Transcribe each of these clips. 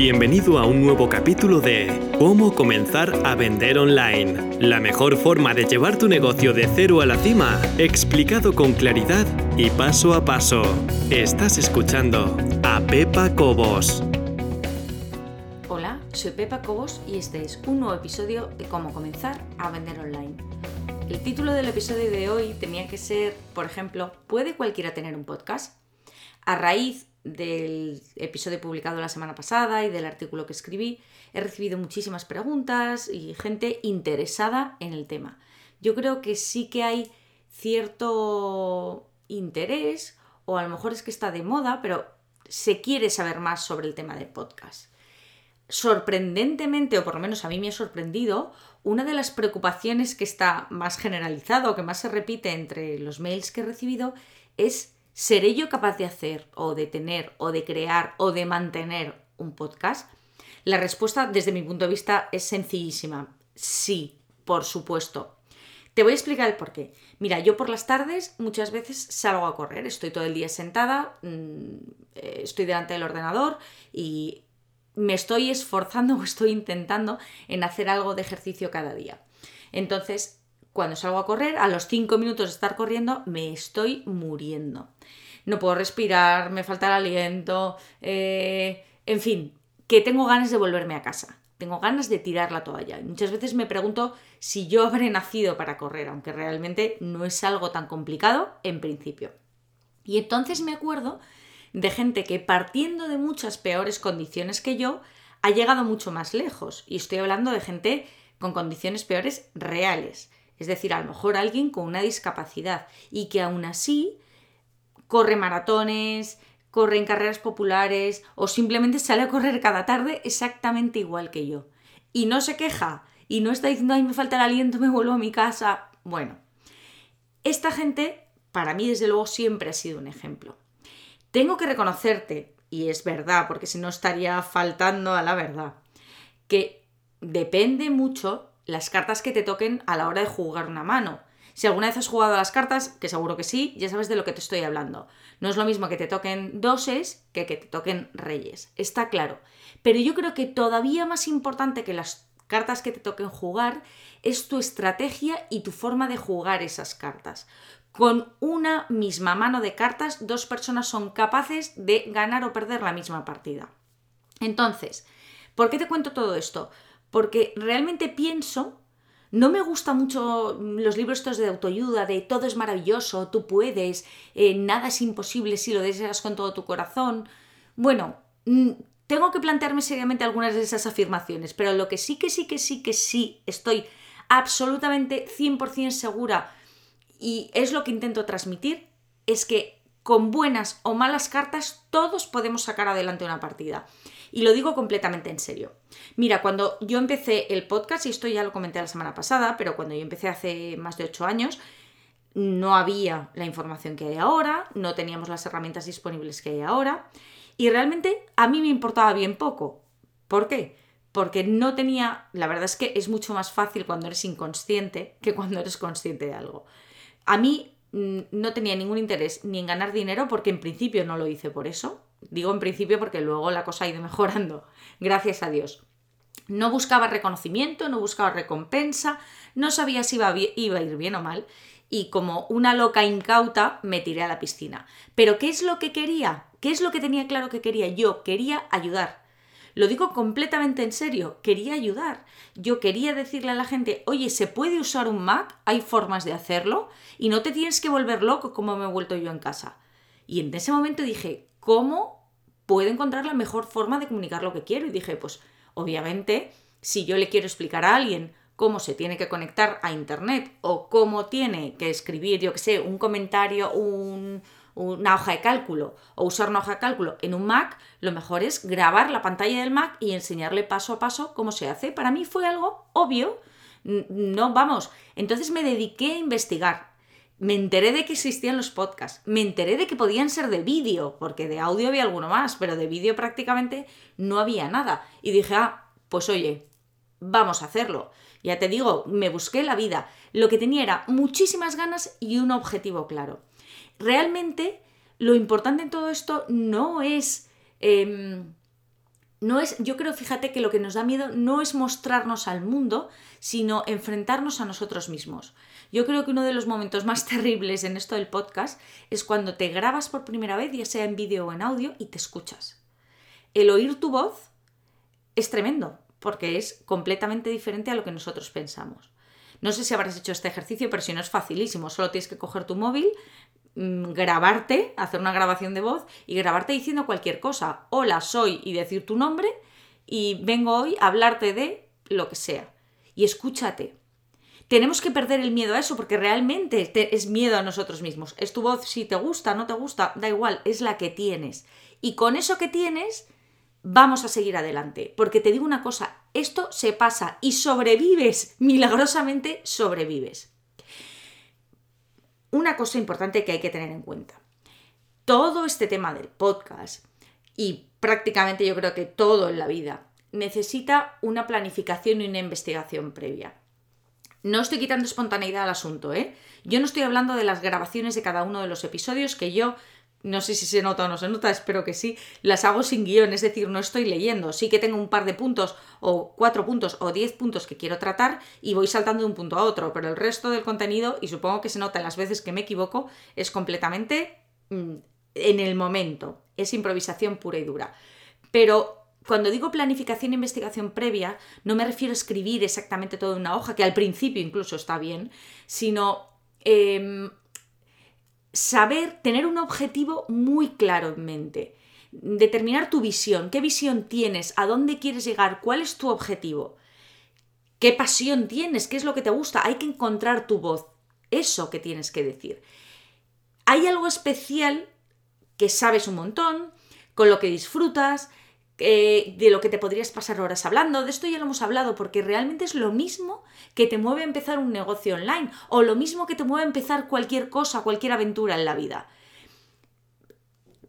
Bienvenido a un nuevo capítulo de Cómo comenzar a vender online. La mejor forma de llevar tu negocio de cero a la cima, explicado con claridad y paso a paso. Estás escuchando a Pepa Cobos. Hola, soy Pepa Cobos y este es un nuevo episodio de Cómo comenzar a vender online. El título del episodio de hoy tenía que ser, por ejemplo, ¿puede cualquiera tener un podcast? A raíz del episodio publicado la semana pasada y del artículo que escribí, he recibido muchísimas preguntas y gente interesada en el tema. Yo creo que sí que hay cierto interés, o a lo mejor es que está de moda, pero se quiere saber más sobre el tema del podcast. Sorprendentemente, o por lo menos a mí me ha sorprendido, una de las preocupaciones que está más generalizada o que más se repite entre los mails que he recibido es ¿Seré yo capaz de hacer o de tener o de crear o de mantener un podcast? La respuesta desde mi punto de vista es sencillísima. Sí, por supuesto. Te voy a explicar el por qué. Mira, yo por las tardes muchas veces salgo a correr, estoy todo el día sentada, mm, eh, estoy delante del ordenador y me estoy esforzando o estoy intentando en hacer algo de ejercicio cada día. Entonces, cuando salgo a correr, a los 5 minutos de estar corriendo, me estoy muriendo. No puedo respirar, me falta el aliento, eh, en fin, que tengo ganas de volverme a casa. Tengo ganas de tirar la toalla. Y muchas veces me pregunto si yo habré nacido para correr, aunque realmente no es algo tan complicado en principio. Y entonces me acuerdo de gente que partiendo de muchas peores condiciones que yo, ha llegado mucho más lejos. Y estoy hablando de gente con condiciones peores reales. Es decir, a lo mejor alguien con una discapacidad y que aún así corre maratones, corre en carreras populares o simplemente sale a correr cada tarde exactamente igual que yo. Y no se queja y no está diciendo, ay, me falta el aliento, me vuelvo a mi casa. Bueno, esta gente para mí desde luego siempre ha sido un ejemplo. Tengo que reconocerte, y es verdad, porque si no estaría faltando a la verdad, que depende mucho las cartas que te toquen a la hora de jugar una mano. Si alguna vez has jugado a las cartas, que seguro que sí, ya sabes de lo que te estoy hablando. No es lo mismo que te toquen doses que que te toquen reyes, está claro. Pero yo creo que todavía más importante que las cartas que te toquen jugar es tu estrategia y tu forma de jugar esas cartas. Con una misma mano de cartas, dos personas son capaces de ganar o perder la misma partida. Entonces, ¿por qué te cuento todo esto? porque realmente pienso, no me gustan mucho los libros estos de autoayuda, de todo es maravilloso, tú puedes, eh, nada es imposible si lo deseas con todo tu corazón. Bueno, mm, tengo que plantearme seriamente algunas de esas afirmaciones, pero lo que sí que sí que sí que sí estoy absolutamente 100% segura y es lo que intento transmitir, es que con buenas o malas cartas todos podemos sacar adelante una partida. Y lo digo completamente en serio. Mira, cuando yo empecé el podcast, y esto ya lo comenté la semana pasada, pero cuando yo empecé hace más de ocho años, no había la información que hay ahora, no teníamos las herramientas disponibles que hay ahora, y realmente a mí me importaba bien poco. ¿Por qué? Porque no tenía, la verdad es que es mucho más fácil cuando eres inconsciente que cuando eres consciente de algo. A mí mm, no tenía ningún interés ni en ganar dinero porque en principio no lo hice por eso, Digo en principio porque luego la cosa ha ido mejorando, gracias a Dios. No buscaba reconocimiento, no buscaba recompensa, no sabía si iba a, ir bien o mal y como una loca incauta me tiré a la piscina. Pero ¿qué es lo que quería? ¿Qué es lo que tenía claro que quería? Yo quería ayudar. Lo digo completamente en serio, quería ayudar. Yo quería decirle a la gente, oye, ¿se puede usar un Mac? Hay formas de hacerlo y no te tienes que volver loco como me he vuelto yo en casa. Y en ese momento dije, cómo puedo encontrar la mejor forma de comunicar lo que quiero. Y dije, pues obviamente, si yo le quiero explicar a alguien cómo se tiene que conectar a Internet o cómo tiene que escribir, yo que sé, un comentario, una hoja de cálculo o usar una hoja de cálculo en un Mac, lo mejor es grabar la pantalla del Mac y enseñarle paso a paso cómo se hace. Para mí fue algo obvio. No, vamos. Entonces me dediqué a investigar me enteré de que existían los podcasts, me enteré de que podían ser de vídeo, porque de audio había alguno más, pero de vídeo prácticamente no había nada. Y dije, ah, pues oye, vamos a hacerlo. Ya te digo, me busqué la vida. Lo que tenía era muchísimas ganas y un objetivo claro. Realmente, lo importante en todo esto no es em, no es, yo creo, fíjate que lo que nos da miedo no es mostrarnos al mundo, sino enfrentarnos a nosotros mismos. Yo creo que uno de los momentos más terribles en esto del podcast es cuando te grabas por primera vez, ya sea en vídeo o en audio, y te escuchas. El oír tu voz es tremendo, porque es completamente diferente a lo que nosotros pensamos. No sé si habrás hecho este ejercicio, pero si no es facilísimo, solo tienes que coger tu móvil, mm, grabarte, hacer una grabación de voz y grabarte diciendo cualquier cosa. Hola, soy y decir tu nombre y vengo hoy a hablarte de lo que sea. Y escúchate. Tenemos que perder el miedo a eso porque realmente es miedo a nosotros mismos. Es tu voz, si te gusta, no te gusta, da igual, es la que tienes. Y con eso que tienes, vamos a seguir adelante. Porque te digo una cosa, esto se pasa y sobrevives, milagrosamente sobrevives. Una cosa importante que hay que tener en cuenta. Todo este tema del podcast y prácticamente yo creo que todo en la vida necesita una planificación y una investigación previa. No estoy quitando espontaneidad al asunto, ¿eh? Yo no estoy hablando de las grabaciones de cada uno de los episodios que yo no sé si se nota o no se nota, espero que sí, las hago sin guion, es decir, no estoy leyendo. Sí que tengo un par de puntos o cuatro puntos o diez puntos que quiero tratar y voy saltando de un punto a otro, pero el resto del contenido, y supongo que se nota en las veces que me equivoco, es completamente mm, en el momento, es improvisación pura y dura. Pero cuando digo planificación e investigación previa, no me refiero a escribir exactamente todo en una hoja, que al principio incluso está bien, sino... Em, saber, tener un objetivo muy claro en mente, determinar tu visión, qué visión tienes, a dónde quieres llegar, cuál es tu objetivo, qué pasión tienes, qué es lo que te gusta, hay que encontrar tu voz, eso que tienes que decir. Hay algo especial que sabes un montón, con lo que disfrutas, eh, de lo que te podrías pasar horas hablando. De esto ya lo hemos hablado porque realmente es lo mismo que te mueve a empezar un negocio online o lo mismo que te mueve a empezar cualquier cosa, cualquier aventura en la vida.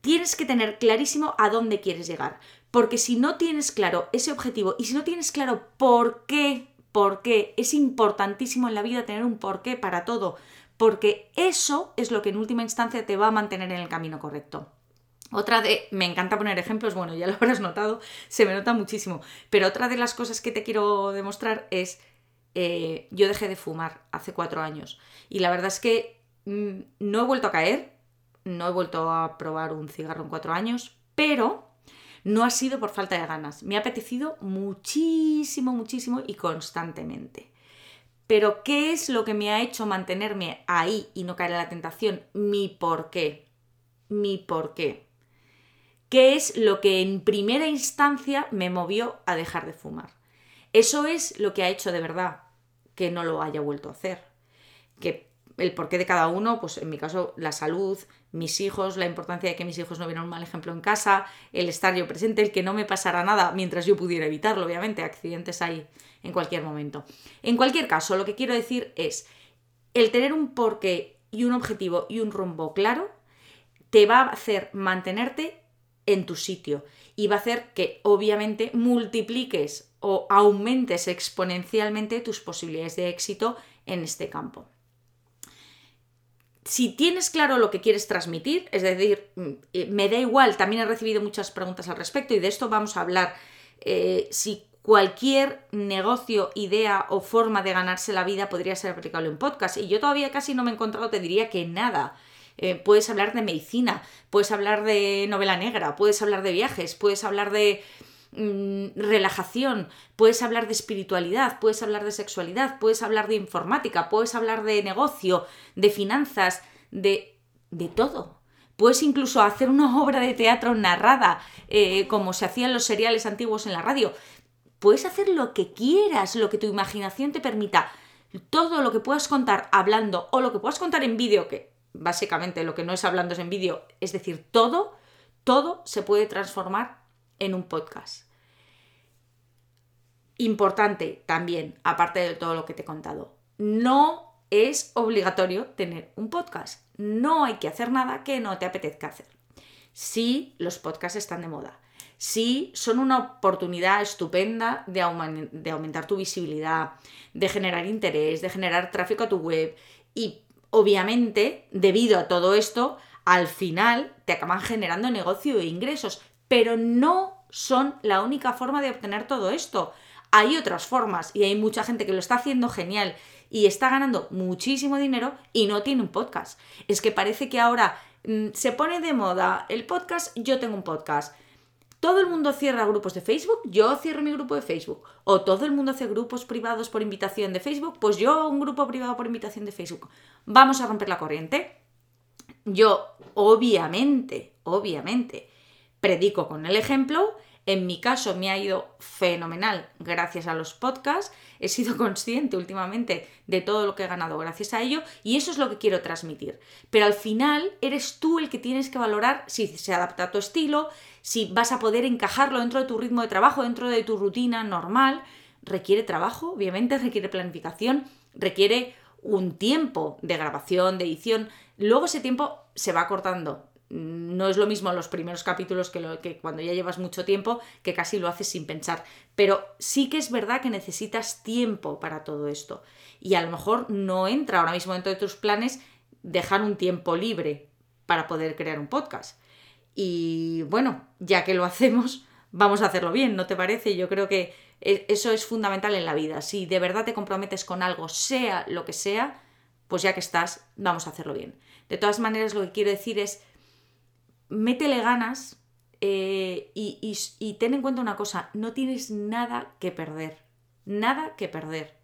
Tienes que tener clarísimo a dónde quieres llegar, porque si no tienes claro ese objetivo y si no tienes claro por qué, por qué, es importantísimo en la vida tener un por qué para todo, porque eso es lo que en última instancia te va a mantener en el camino correcto. Otra de, me encanta poner ejemplos, bueno, ya lo habrás notado, se me nota muchísimo, pero otra de las cosas que te quiero demostrar es, eh, yo dejé de fumar hace cuatro años y la verdad es que mm, no he vuelto a caer, no he vuelto a probar un cigarro en cuatro años, pero no ha sido por falta de ganas, me ha apetecido muchísimo, muchísimo y constantemente. Pero ¿qué es lo que me ha hecho mantenerme ahí y no caer en la tentación? Mi por qué. Mi por qué qué es lo que en primera instancia me movió a dejar de fumar. Eso es lo que ha hecho de verdad que no lo haya vuelto a hacer. Que el porqué de cada uno, pues en mi caso la salud, mis hijos, la importancia de que mis hijos no vieran un mal ejemplo en casa, el estar yo presente, el que no me pasara nada mientras yo pudiera evitarlo, obviamente, accidentes hay en cualquier momento. En cualquier caso, lo que quiero decir es, el tener un porqué y un objetivo y un rumbo claro te va a hacer mantenerte en tu sitio y va a hacer que obviamente multipliques o aumentes exponencialmente tus posibilidades de éxito en este campo. Si tienes claro lo que quieres transmitir, es decir, mm, eh, me da igual, también he recibido muchas preguntas al respecto y de esto vamos a hablar, eh, si cualquier negocio, idea o forma de ganarse la vida podría ser aplicable en podcast. Y yo todavía casi no me he encontrado, te diría que nada. Eh, puedes hablar de medicina, puedes hablar de novela negra, puedes hablar de viajes, puedes hablar de mm, relajación, puedes hablar de espiritualidad, puedes hablar de sexualidad, puedes hablar de informática, puedes hablar de negocio, de finanzas, de, de todo. Puedes incluso hacer una obra de teatro narrada, eh, como se hacían los seriales antiguos en la radio. Puedes hacer lo que quieras, lo que tu imaginación te permita. Todo lo que puedas contar hablando o lo que puedas contar en vídeo, que básicamente lo que no es hablando es en vídeo, es decir, todo, todo se puede transformar en un podcast. Importante también, aparte de todo lo que te he contado, no es obligatorio tener un podcast. No hay que hacer nada que no te apetezca hacer. Sí, los podcasts están de moda. Sí, son una oportunidad estupenda de, de aumentar tu visibilidad, de generar interés, de generar tráfico a tu web y obviamente, debido a todo esto, al final te acaban generando negocio e ingresos, pero no son la única forma de obtener todo esto. Hay otras formas y hay mucha gente que lo está haciendo genial y está ganando muchísimo dinero y no tiene un podcast. Es que parece que ahora mm, se pone de moda el podcast, yo tengo un podcast. Todo el mundo cierra grupos de Facebook, yo cierro mi grupo de Facebook. O todo el mundo hace grupos privados por invitación de Facebook, pues yo un grupo privado por invitación de Facebook. Vamos a romper la corriente. Yo, obviamente, obviamente, predico con el ejemplo en mi caso me ha ido fenomenal gracias a los podcasts. He sido consciente últimamente de todo lo que he ganado gracias a ello y eso es lo que quiero transmitir. Pero al final eres tú el que tienes que valorar si se adapta a tu estilo, si vas a poder encajarlo dentro de tu ritmo de trabajo, dentro de tu rutina normal. Requiere trabajo, obviamente, requiere planificación, requiere un tiempo de grabación, de edición. Luego ese tiempo se va cortando no es lo mismo los primeros capítulos que, lo, que cuando ya llevas mucho tiempo, que casi lo haces sin pensar. Pero sí que es verdad que necesitas tiempo para todo esto. Y a lo mejor no entra ahora mismo dentro de tus planes dejar un tiempo libre para poder crear un podcast. Y bueno, ya que lo hacemos, vamos a hacerlo bien, ¿no te parece? Yo creo que e, eso es fundamental en la vida. Si de verdad te comprometes con algo, sea lo que sea, pues ya que estás, vamos a hacerlo bien. De todas maneras, lo que quiero decir es métele ganas eh, y, ten en cuenta una cosa, no tienes nada que perder, nada que perder,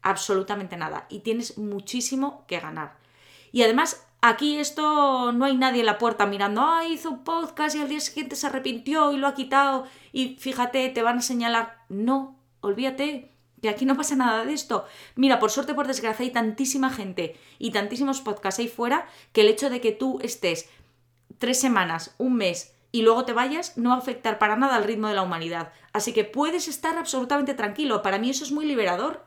absolutamente nada, y tienes muchísimo que ganar. Y además, aquí esto no hay nadie en la puerta mirando, ah, hizo un podcast y al día siguiente se arrepintió y lo ha quitado y fíjate, te van a señalar. No, olvídate, que aquí no pasa nada de esto. Mira, por suerte, por desgracia, hay tantísima gente y tantísimos podcasts ahí fuera que el hecho de que tú estés tres semanas, un mes y luego te vayas, no va a afectar para nada al ritmo de la humanidad. Así que puedes estar absolutamente tranquilo. Para mí eso es muy liberador.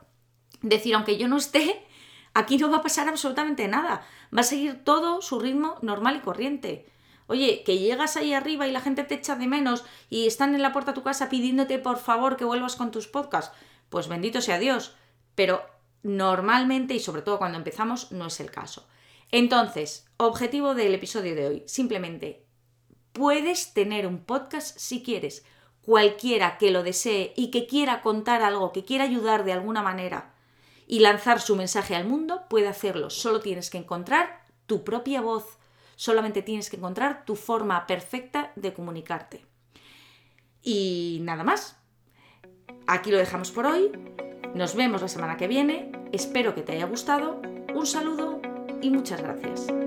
Decir, aunque yo no esté, aquí no va a pasar absolutamente nada. Va a seguir todo su ritmo normal y corriente. Oye, que llegas ahí arriba y la gente te echa de menos y están en la puerta de tu casa pidiéndote por favor que vuelvas con tus podcasts. Pues bendito sea Dios. Pero normalmente y sobre todo cuando empezamos no es el caso. Entonces, objetivo del episodio de hoy, simplemente, puedes tener un podcast si quieres. Cualquiera que lo desee y que quiera contar algo, que quiera ayudar de alguna manera y lanzar su mensaje al mundo, puede hacerlo. Solo tienes que encontrar tu propia voz. Solamente tienes que encontrar tu forma perfecta de comunicarte. Y nada más. Aquí lo dejamos por hoy. Nos vemos la semana que viene. Espero que te haya gustado. Un saludo y muchas gracias.